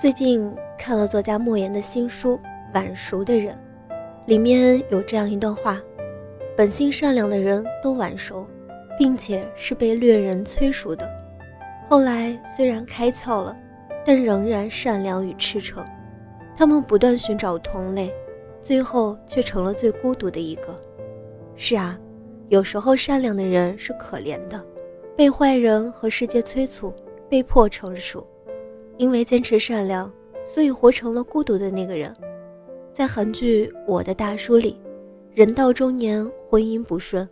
最近看了作家莫言的新书《晚熟的人》，里面有这样一段话：本性善良的人都晚熟，并且是被劣人催熟的。后来虽然开窍了，但仍然善良与赤诚。他们不断寻找同类，最后却成了最孤独的一个。是啊，有时候善良的人是可怜的，被坏人和世界催促，被迫成熟。因为坚持善良，所以活成了孤独的那个人。在韩剧《我的大叔》里，人到中年，婚姻不顺，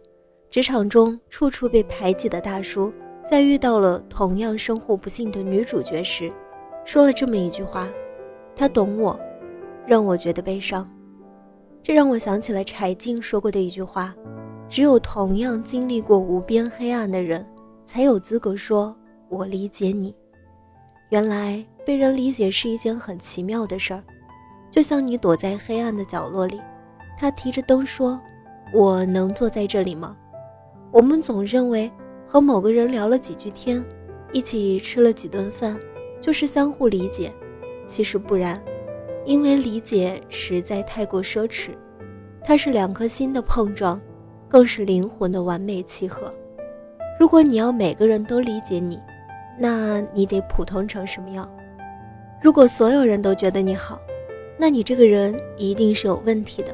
职场中处处被排挤的大叔，在遇到了同样生活不幸的女主角时，说了这么一句话：“他懂我，让我觉得悲伤。”这让我想起了柴静说过的一句话：“只有同样经历过无边黑暗的人，才有资格说我理解你。”原来被人理解是一件很奇妙的事儿，就像你躲在黑暗的角落里，他提着灯说：“我能坐在这里吗？”我们总认为和某个人聊了几句天，一起吃了几顿饭，就是相互理解。其实不然，因为理解实在太过奢侈，它是两颗心的碰撞，更是灵魂的完美契合。如果你要每个人都理解你，那你得普通成什么样？如果所有人都觉得你好，那你这个人一定是有问题的。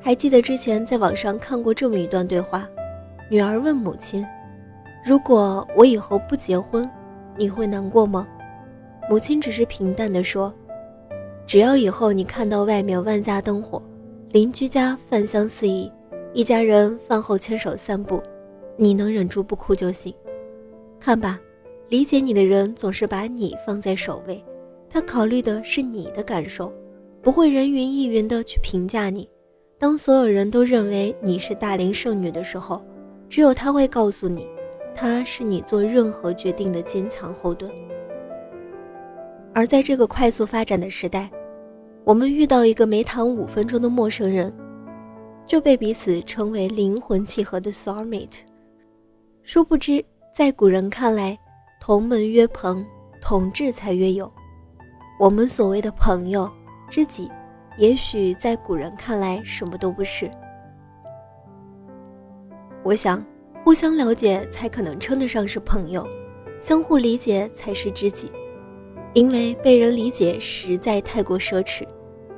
还记得之前在网上看过这么一段对话：女儿问母亲：“如果我以后不结婚，你会难过吗？”母亲只是平淡地说：“只要以后你看到外面万家灯火，邻居家饭香四溢，一家人饭后牵手散步，你能忍住不哭就行。看吧。”理解你的人总是把你放在首位，他考虑的是你的感受，不会人云亦云的去评价你。当所有人都认为你是大龄剩女的时候，只有他会告诉你，他是你做任何决定的坚强后盾。而在这个快速发展的时代，我们遇到一个没谈五分钟的陌生人，就被彼此称为灵魂契合的 soulmate。殊不知，在古人看来，同门曰朋，同志才曰友。我们所谓的朋友、知己，也许在古人看来什么都不是。我想，互相了解才可能称得上是朋友，相互理解才是知己。因为被人理解实在太过奢侈，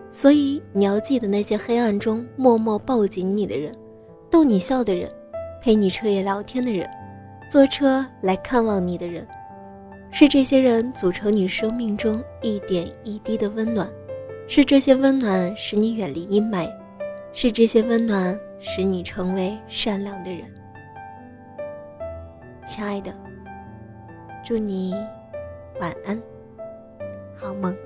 所以你要记得那些黑暗中默默抱紧你的人，逗你笑的人，陪你彻夜聊天的人。坐车来看望你的人，是这些人组成你生命中一点一滴的温暖，是这些温暖使你远离阴霾，是这些温暖使你成为善良的人。亲爱的，祝你晚安。好梦